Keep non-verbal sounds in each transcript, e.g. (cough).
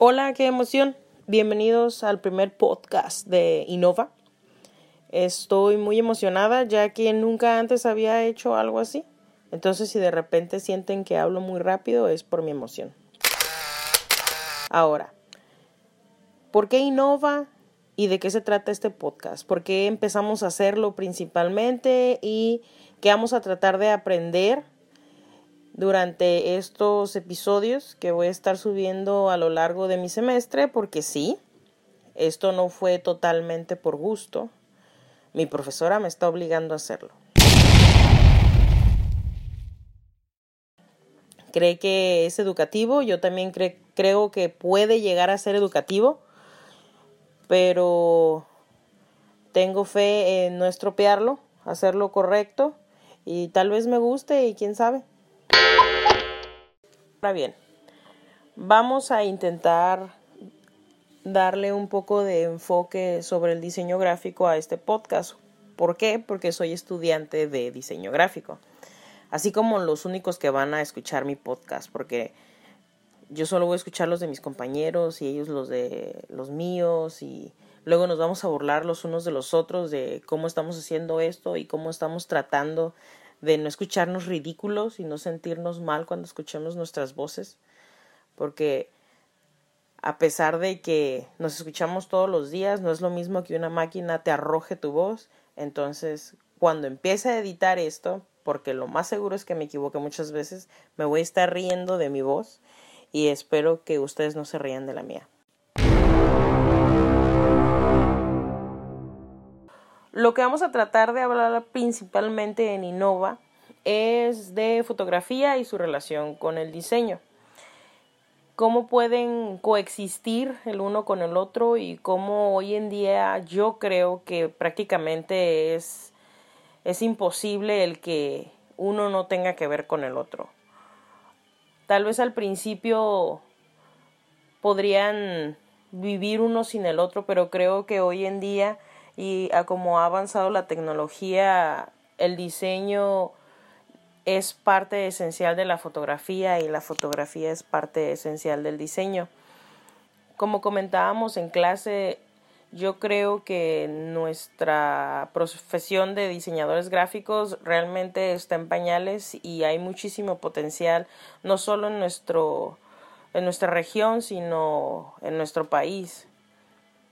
Hola, qué emoción. Bienvenidos al primer podcast de Innova. Estoy muy emocionada ya que nunca antes había hecho algo así. Entonces si de repente sienten que hablo muy rápido es por mi emoción. Ahora, ¿por qué Innova y de qué se trata este podcast? ¿Por qué empezamos a hacerlo principalmente y qué vamos a tratar de aprender durante estos episodios que voy a estar subiendo a lo largo de mi semestre, porque sí, esto no fue totalmente por gusto. Mi profesora me está obligando a hacerlo. Cree que es educativo, yo también creo que puede llegar a ser educativo, pero tengo fe en no estropearlo, hacerlo correcto y tal vez me guste y quién sabe. Ahora bien, vamos a intentar darle un poco de enfoque sobre el diseño gráfico a este podcast. ¿Por qué? Porque soy estudiante de diseño gráfico. Así como los únicos que van a escuchar mi podcast, porque yo solo voy a escuchar los de mis compañeros y ellos los de los míos y luego nos vamos a burlar los unos de los otros de cómo estamos haciendo esto y cómo estamos tratando de no escucharnos ridículos y no sentirnos mal cuando escuchemos nuestras voces, porque a pesar de que nos escuchamos todos los días, no es lo mismo que una máquina te arroje tu voz, entonces cuando empiece a editar esto, porque lo más seguro es que me equivoque muchas veces, me voy a estar riendo de mi voz y espero que ustedes no se rían de la mía. Lo que vamos a tratar de hablar principalmente en Innova es de fotografía y su relación con el diseño. Cómo pueden coexistir el uno con el otro y cómo hoy en día yo creo que prácticamente es, es imposible el que uno no tenga que ver con el otro. Tal vez al principio podrían vivir uno sin el otro, pero creo que hoy en día y a como ha avanzado la tecnología, el diseño es parte esencial de la fotografía y la fotografía es parte esencial del diseño. Como comentábamos en clase, yo creo que nuestra profesión de diseñadores gráficos realmente está en pañales y hay muchísimo potencial, no solo en nuestro en nuestra región, sino en nuestro país.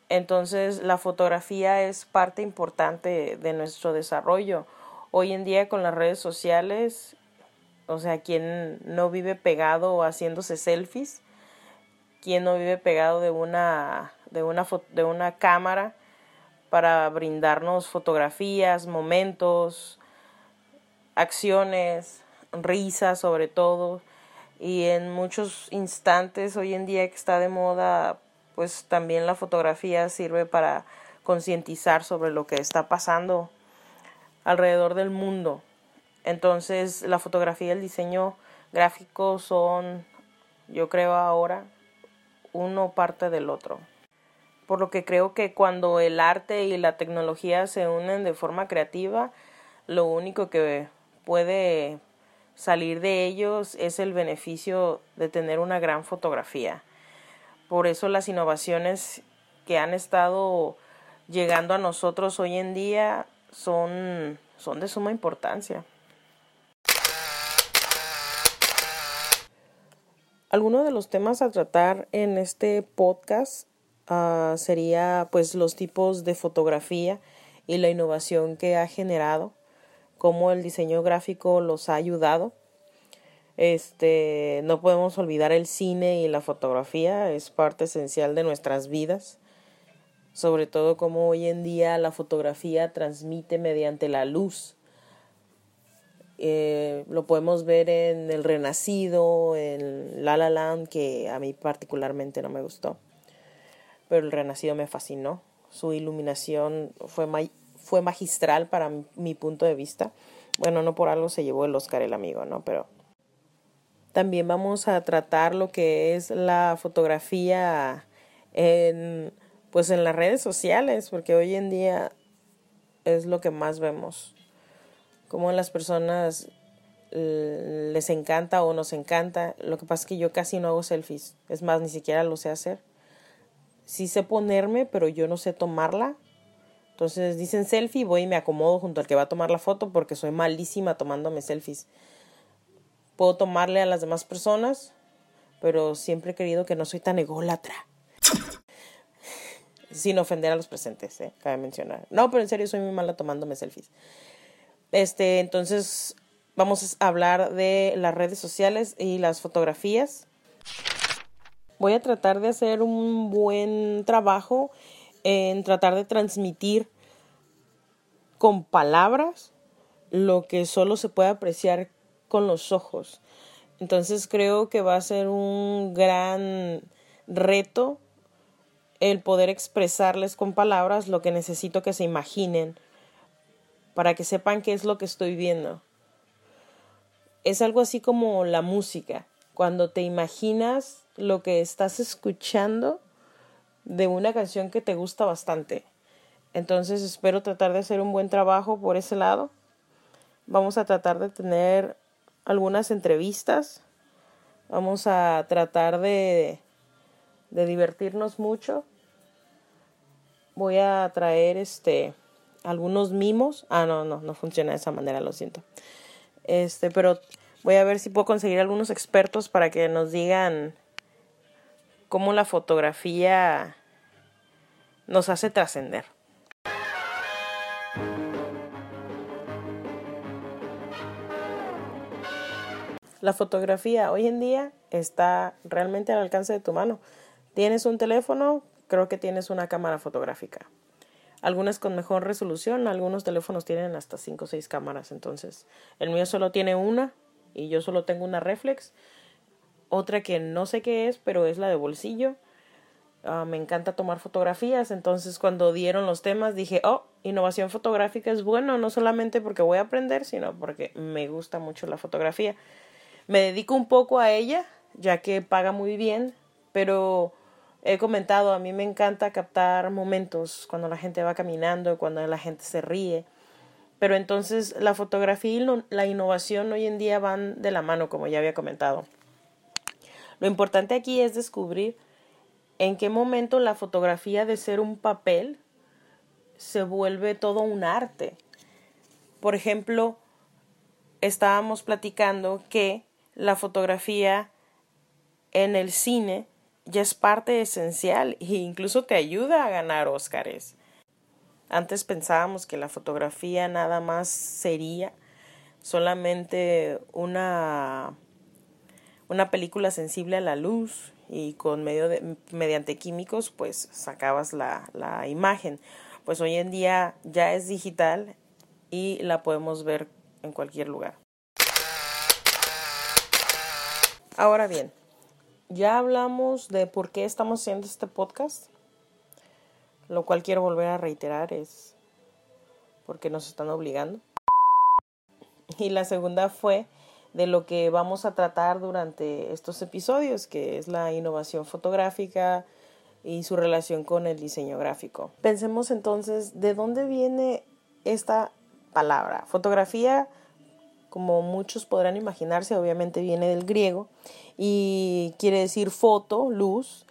Entonces la fotografía es parte importante de nuestro desarrollo. Hoy en día con las redes sociales, o sea, quien no vive pegado haciéndose selfies, quien no vive pegado de una, de una, de una cámara para brindarnos fotografías, momentos, acciones, risas sobre todo. Y en muchos instantes hoy en día que está de moda pues también la fotografía sirve para concientizar sobre lo que está pasando alrededor del mundo. Entonces la fotografía y el diseño gráfico son, yo creo ahora, uno parte del otro. Por lo que creo que cuando el arte y la tecnología se unen de forma creativa, lo único que puede salir de ellos es el beneficio de tener una gran fotografía. Por eso las innovaciones que han estado llegando a nosotros hoy en día son, son de suma importancia. Algunos de los temas a tratar en este podcast uh, sería pues los tipos de fotografía y la innovación que ha generado, cómo el diseño gráfico los ha ayudado este, no podemos olvidar el cine y la fotografía, es parte esencial de nuestras vidas, sobre todo como hoy en día la fotografía transmite mediante la luz. Eh, lo podemos ver en El Renacido, en La La Land, que a mí particularmente no me gustó, pero El Renacido me fascinó. Su iluminación fue, fue magistral para mi punto de vista. Bueno, no por algo se llevó el Oscar el amigo, ¿no? Pero también vamos a tratar lo que es la fotografía en pues en las redes sociales, porque hoy en día es lo que más vemos. cómo a las personas les encanta o nos encanta. Lo que pasa es que yo casi no hago selfies. Es más, ni siquiera lo sé hacer. Sí sé ponerme, pero yo no sé tomarla. Entonces dicen selfie, voy y me acomodo junto al que va a tomar la foto porque soy malísima tomándome selfies. Puedo tomarle a las demás personas, pero siempre he querido que no soy tan ególatra. (laughs) Sin ofender a los presentes, ¿eh? cabe mencionar. No, pero en serio soy muy mala tomándome selfies. Este, entonces Vamos a hablar de las redes sociales y las fotografías. Voy a tratar de hacer un buen trabajo en tratar de transmitir con palabras lo que solo se puede apreciar con los ojos. Entonces creo que va a ser un gran reto el poder expresarles con palabras lo que necesito que se imaginen para que sepan qué es lo que estoy viendo es algo así como la música, cuando te imaginas lo que estás escuchando de una canción que te gusta bastante. Entonces espero tratar de hacer un buen trabajo por ese lado. Vamos a tratar de tener algunas entrevistas. Vamos a tratar de, de divertirnos mucho. Voy a traer este algunos mimos. Ah, no, no, no funciona de esa manera, lo siento. Este, pero voy a ver si puedo conseguir algunos expertos para que nos digan cómo la fotografía nos hace trascender. La fotografía hoy en día está realmente al alcance de tu mano. Tienes un teléfono, creo que tienes una cámara fotográfica algunas con mejor resolución, algunos teléfonos tienen hasta 5 o 6 cámaras, entonces el mío solo tiene una y yo solo tengo una reflex, otra que no sé qué es, pero es la de bolsillo. Ah, me encanta tomar fotografías, entonces cuando dieron los temas dije, oh, innovación fotográfica es bueno, no solamente porque voy a aprender, sino porque me gusta mucho la fotografía. Me dedico un poco a ella, ya que paga muy bien, pero he comentado, a mí me encanta captar momentos cuando la gente va caminando, cuando la gente se ríe. Pero entonces la fotografía y la innovación hoy en día van de la mano, como ya había comentado. Lo importante aquí es descubrir en qué momento la fotografía de ser un papel se vuelve todo un arte. Por ejemplo, estábamos platicando que la fotografía en el cine ya es parte esencial e incluso te ayuda a ganar Óscares. Antes pensábamos que la fotografía nada más sería solamente una, una película sensible a la luz y con medio de, mediante químicos pues sacabas la, la imagen. Pues hoy en día ya es digital y la podemos ver en cualquier lugar. Ahora bien, ya hablamos de por qué estamos haciendo este podcast, lo cual quiero volver a reiterar es porque nos están obligando. Y la segunda fue de lo que vamos a tratar durante estos episodios, que es la innovación fotográfica y su relación con el diseño gráfico. Pensemos entonces, ¿de dónde viene esta palabra? Fotografía como muchos podrán imaginarse, obviamente viene del griego y quiere decir foto, luz,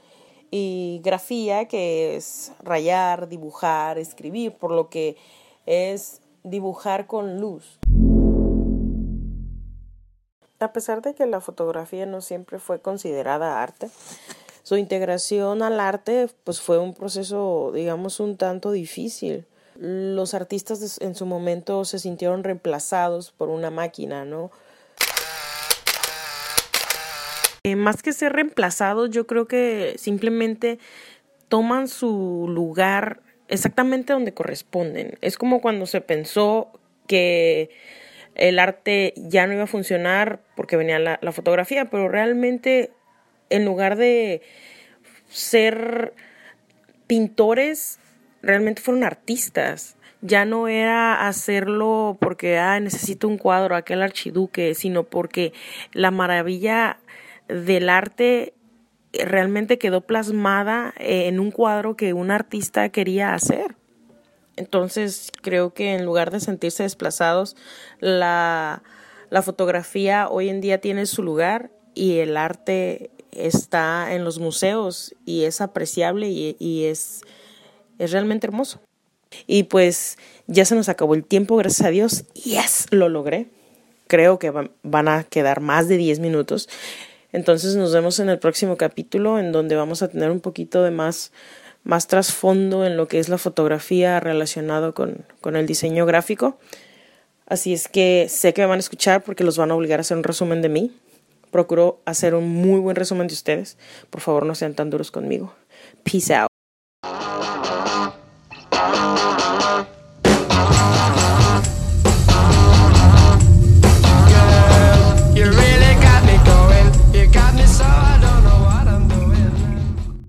y grafía, que es rayar, dibujar, escribir, por lo que es dibujar con luz. A pesar de que la fotografía no siempre fue considerada arte, su integración al arte pues fue un proceso, digamos, un tanto difícil los artistas en su momento se sintieron reemplazados por una máquina, ¿no? Eh, más que ser reemplazados, yo creo que simplemente toman su lugar exactamente donde corresponden. Es como cuando se pensó que el arte ya no iba a funcionar porque venía la, la fotografía, pero realmente en lugar de ser pintores, realmente fueron artistas. Ya no era hacerlo porque ah, necesito un cuadro, aquel archiduque, sino porque la maravilla del arte realmente quedó plasmada en un cuadro que un artista quería hacer. Entonces creo que en lugar de sentirse desplazados, la, la fotografía hoy en día tiene su lugar y el arte está en los museos y es apreciable y, y es, es realmente hermoso. Y pues ya se nos acabó el tiempo, gracias a Dios. Yes, lo logré. Creo que van a quedar más de 10 minutos. Entonces nos vemos en el próximo capítulo en donde vamos a tener un poquito de más más trasfondo en lo que es la fotografía relacionado con, con el diseño gráfico. Así es que sé que me van a escuchar porque los van a obligar a hacer un resumen de mí. Procuro hacer un muy buen resumen de ustedes. Por favor, no sean tan duros conmigo. Peace out.